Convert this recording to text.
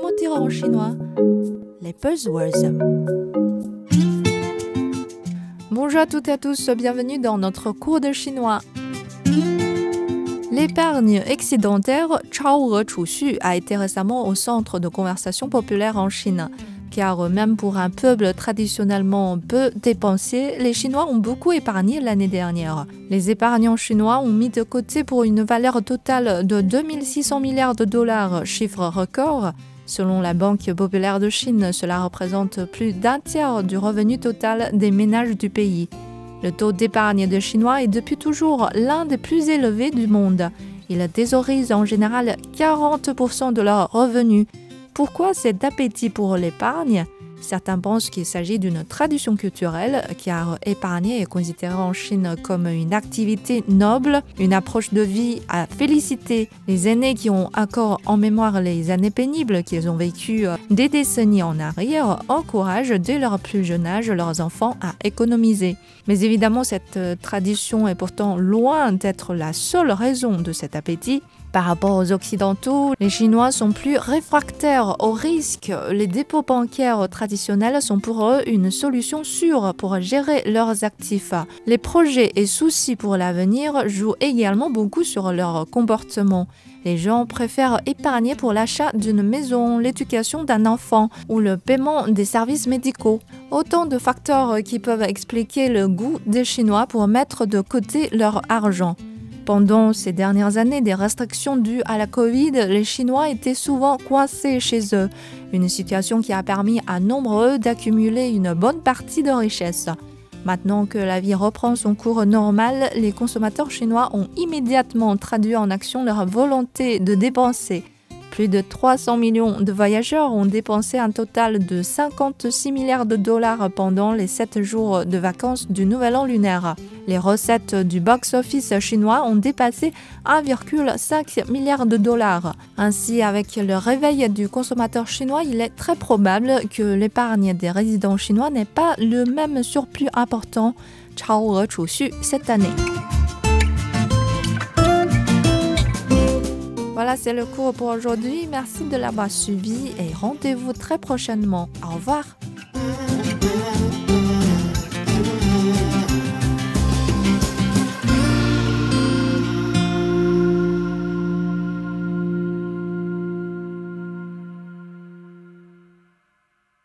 comment dire en chinois Les buzzwords. Bonjour à toutes et à tous, bienvenue dans notre cours de chinois. L'épargne excédentaire Chao a été récemment au centre de conversation populaire en Chine. Car même pour un peuple traditionnellement peu dépensier, les Chinois ont beaucoup épargné l'année dernière. Les épargnants chinois ont mis de côté pour une valeur totale de 2600 milliards de dollars, chiffre record. Selon la Banque populaire de Chine, cela représente plus d'un tiers du revenu total des ménages du pays. Le taux d'épargne des Chinois est depuis toujours l'un des plus élevés du monde. Ils thésaurisent en général 40% de leurs revenus. Pourquoi cet appétit pour l'épargne? Certains pensent qu'il s'agit d'une tradition culturelle, car épargner est considéré en Chine comme une activité noble, une approche de vie à féliciter. Les aînés qui ont encore en mémoire les années pénibles qu'ils ont vécues des décennies en arrière encouragent dès leur plus jeune âge leurs enfants à économiser. Mais évidemment, cette tradition est pourtant loin d'être la seule raison de cet appétit. Par rapport aux Occidentaux, les Chinois sont plus réfractaires au risque. Les dépôts bancaires traditionnels sont pour eux une solution sûre pour gérer leurs actifs. Les projets et soucis pour l'avenir jouent également beaucoup sur leur comportement. Les gens préfèrent épargner pour l'achat d'une maison, l'éducation d'un enfant ou le paiement des services médicaux. Autant de facteurs qui peuvent expliquer le goût des Chinois pour mettre de côté leur argent. Pendant ces dernières années des restrictions dues à la Covid, les Chinois étaient souvent coincés chez eux, une situation qui a permis à nombreux d'accumuler une bonne partie de richesse. Maintenant que la vie reprend son cours normal, les consommateurs chinois ont immédiatement traduit en action leur volonté de dépenser. Plus de 300 millions de voyageurs ont dépensé un total de 56 milliards de dollars pendant les 7 jours de vacances du Nouvel An lunaire. Les recettes du box-office chinois ont dépassé 1,5 milliard de dollars. Ainsi, avec le réveil du consommateur chinois, il est très probable que l'épargne des résidents chinois n'ait pas le même surplus important cette année. Voilà, c'est le cours pour aujourd'hui. Merci de l'avoir suivi et rendez-vous très prochainement. Au revoir.